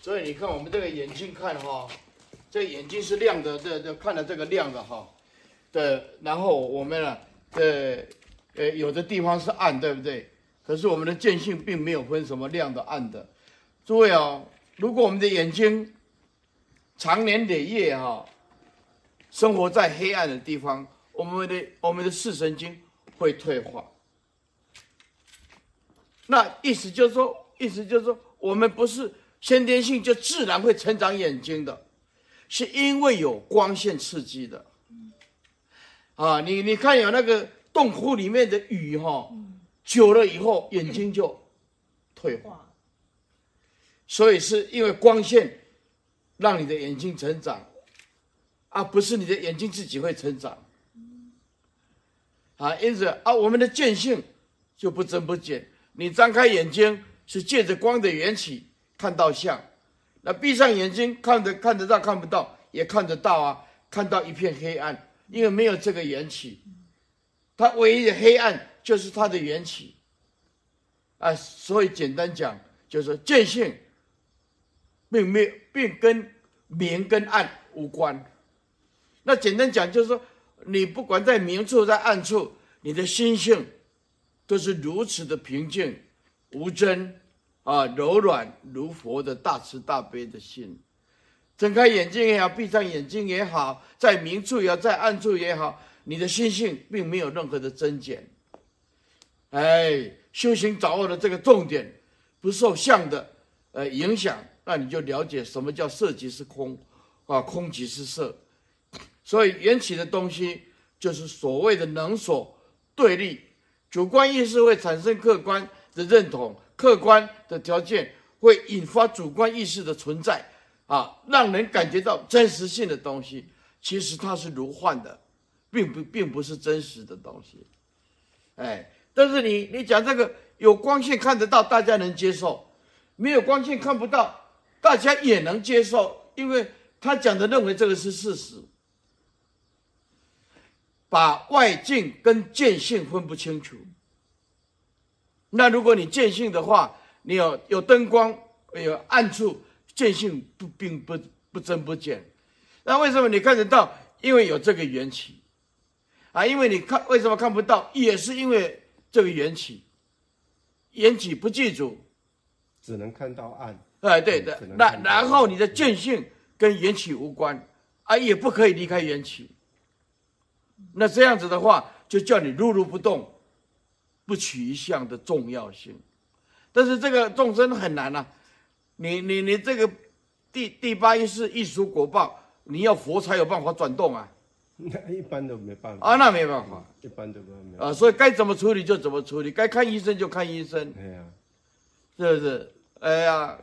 所以你看我们这个眼睛看哈，这眼睛是亮的，这这看了这个亮的哈，对，然后我们呢，呃呃有的地方是暗，对不对？可是我们的见性并没有分什么亮的暗的。诸位啊，如果我们的眼睛长年累月哈，生活在黑暗的地方，我们的我们的视神经会退化。那意思就是说，意思就是说，我们不是先天性就自然会成长眼睛的，是因为有光线刺激的。啊，你你看有那个洞窟里面的雨哈，久了以后眼睛就退化，所以是因为光线让你的眼睛成长，而不是你的眼睛自己会成长。啊，因此啊，我们的见性就不增不减。你张开眼睛是借着光的缘起看到像，那闭上眼睛看得看得到看不到也看得到啊，看到一片黑暗，因为没有这个缘起，它唯一的黑暗就是它的缘起，啊，所以简单讲就是见性，并没有并跟明跟暗无关，那简单讲就是说，你不管在明处在暗处，你的心性。都是如此的平静、无争啊，柔软如佛的大慈大悲的心。睁开眼睛也好，闭上眼睛也好，在明处也好，在暗处也好，你的心性并没有任何的增减。哎，修行掌握了这个重点，不受相的呃影响，那你就了解什么叫色即是空啊，空即是色。所以缘起的东西就是所谓的能所对立。主观意识会产生客观的认同，客观的条件会引发主观意识的存在，啊，让人感觉到真实性的东西，其实它是如幻的，并不并不是真实的东西，哎，但是你你讲这个有光线看得到，大家能接受；没有光线看不到，大家也能接受，因为他讲的认为这个是事实。把外境跟见性分不清楚。那如果你见性的话，你有有灯光，有暗处，见性不并不不增不减。那为什么你看得到？因为有这个缘起啊。因为你看为什么看不到？也是因为这个缘起。缘起不记住，只能看到暗。哎，对的。那然后你的见性跟缘起无关啊，也不可以离开缘起。那这样子的话，就叫你如如不动，不取一相的重要性。但是这个众生很难呐、啊，你你你这个第第八意识艺术果报，你要佛才有办法转动啊。那一般都没办法啊，那没办法，一般都没办法啊。所以该怎么处理就怎么处理，该看医生就看医生。哎呀，是不是？哎呀。